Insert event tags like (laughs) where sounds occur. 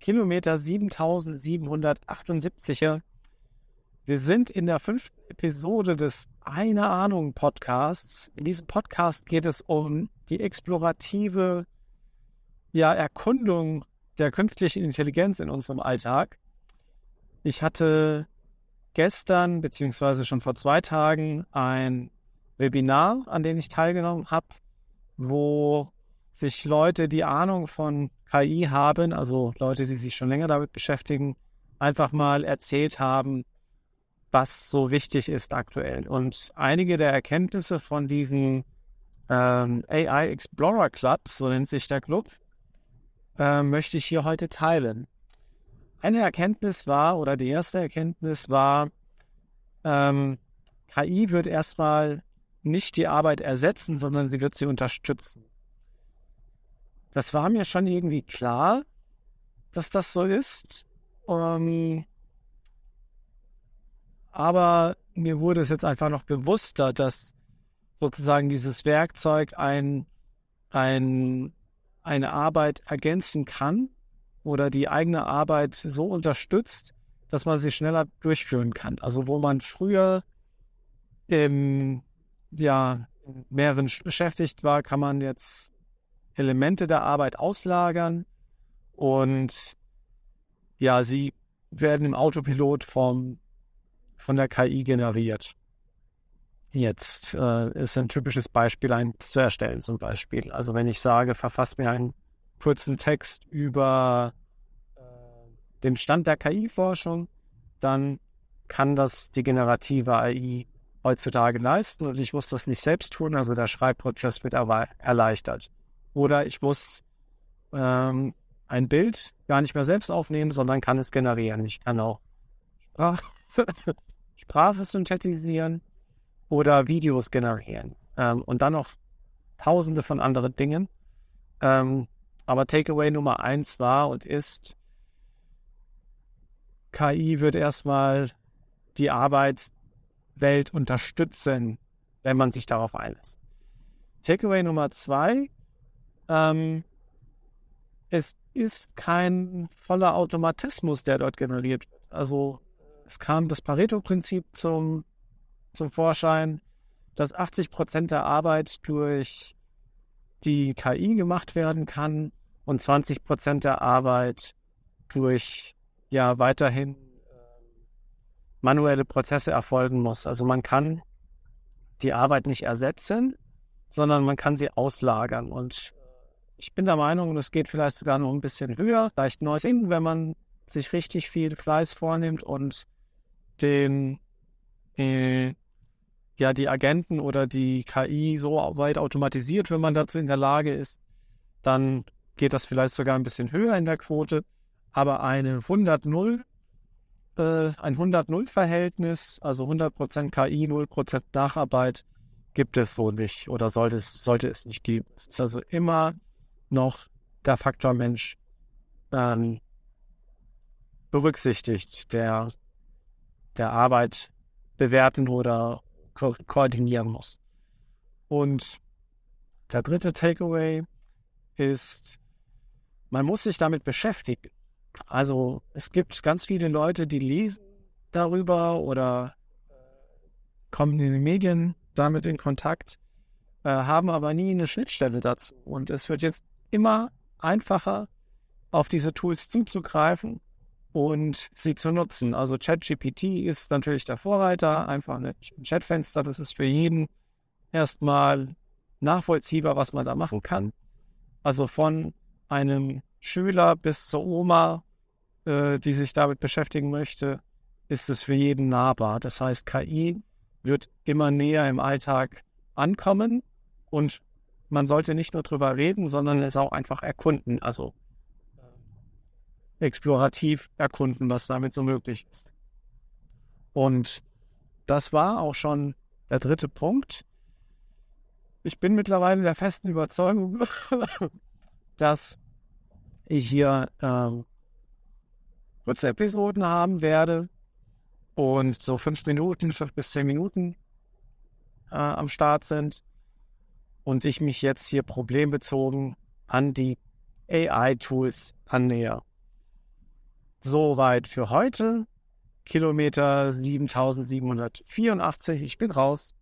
Kilometer 7778. Wir sind in der fünften Episode des Eine Ahnung Podcasts. In diesem Podcast geht es um die explorative ja, Erkundung der künstlichen Intelligenz in unserem Alltag. Ich hatte gestern beziehungsweise schon vor zwei Tagen ein Webinar, an dem ich teilgenommen habe, wo sich Leute, die Ahnung von KI haben, also Leute, die sich schon länger damit beschäftigen, einfach mal erzählt haben, was so wichtig ist aktuell. Und einige der Erkenntnisse von diesem ähm, AI Explorer Club, so nennt sich der Club, äh, möchte ich hier heute teilen. Eine Erkenntnis war, oder die erste Erkenntnis war, ähm, KI wird erstmal nicht die Arbeit ersetzen, sondern sie wird sie unterstützen. Das war mir schon irgendwie klar, dass das so ist. Ähm, aber mir wurde es jetzt einfach noch bewusster, dass sozusagen dieses Werkzeug ein, ein, eine Arbeit ergänzen kann oder die eigene Arbeit so unterstützt, dass man sie schneller durchführen kann. Also wo man früher im, ja, mehreren beschäftigt war, kann man jetzt Elemente der Arbeit auslagern und ja, sie werden im Autopilot vom, von der KI generiert. Jetzt äh, ist ein typisches Beispiel, eins zu erstellen zum Beispiel. Also wenn ich sage, verfasst mir einen kurzen Text über äh, den Stand der KI-Forschung, dann kann das die generative AI heutzutage leisten und ich muss das nicht selbst tun, also der Schreibprozess wird erleichtert. Oder ich muss ähm, ein Bild gar nicht mehr selbst aufnehmen, sondern kann es generieren. Ich kann auch Sprach (laughs) Sprache synthetisieren oder Videos generieren. Ähm, und dann noch tausende von anderen Dingen. Ähm, aber Takeaway Nummer eins war und ist, KI wird erstmal die Arbeitswelt unterstützen, wenn man sich darauf einlässt. Takeaway Nummer zwei ähm, es ist kein voller Automatismus, der dort generiert wird. Also es kam das Pareto-Prinzip zum, zum Vorschein, dass 80 Prozent der Arbeit durch die KI gemacht werden kann und 20 Prozent der Arbeit durch ja weiterhin äh, manuelle Prozesse erfolgen muss. Also man kann die Arbeit nicht ersetzen, sondern man kann sie auslagern. Und ich bin der Meinung, es geht vielleicht sogar noch ein bisschen höher, vielleicht neues Ding, wenn man sich richtig viel Fleiß vornimmt und den, äh, ja, die Agenten oder die KI so weit automatisiert, wenn man dazu in der Lage ist, dann geht das vielleicht sogar ein bisschen höher in der Quote. Aber eine 100-0, äh, ein 100-0-Verhältnis, also 100% KI, 0% Nacharbeit, gibt es so nicht oder sollte es, sollte es nicht geben. Es ist also immer noch der Faktor Mensch ähm, berücksichtigt, der der Arbeit bewerten oder ko koordinieren muss. Und der dritte Takeaway ist, man muss sich damit beschäftigen. Also es gibt ganz viele Leute, die lesen darüber oder äh, kommen in den Medien damit in Kontakt, äh, haben aber nie eine Schnittstelle dazu. Und es wird jetzt immer einfacher, auf diese Tools zuzugreifen und sie zu nutzen. Also ChatGPT ist natürlich der Vorreiter, einfach ein Chatfenster, das ist für jeden erstmal nachvollziehbar, was man da machen kann. Also von einem Schüler bis zur Oma, äh, die sich damit beschäftigen möchte, ist es für jeden nahbar. Das heißt, KI wird immer näher im Alltag ankommen und man sollte nicht nur drüber reden, sondern es auch einfach erkunden, also explorativ erkunden, was damit so möglich ist. Und das war auch schon der dritte Punkt. Ich bin mittlerweile der festen Überzeugung, (laughs) dass ich hier ähm, kurze Episoden haben werde und so fünf Minuten, fünf bis zehn Minuten äh, am Start sind und ich mich jetzt hier problembezogen an die AI-Tools annäher. Soweit für heute. Kilometer 7784. Ich bin raus.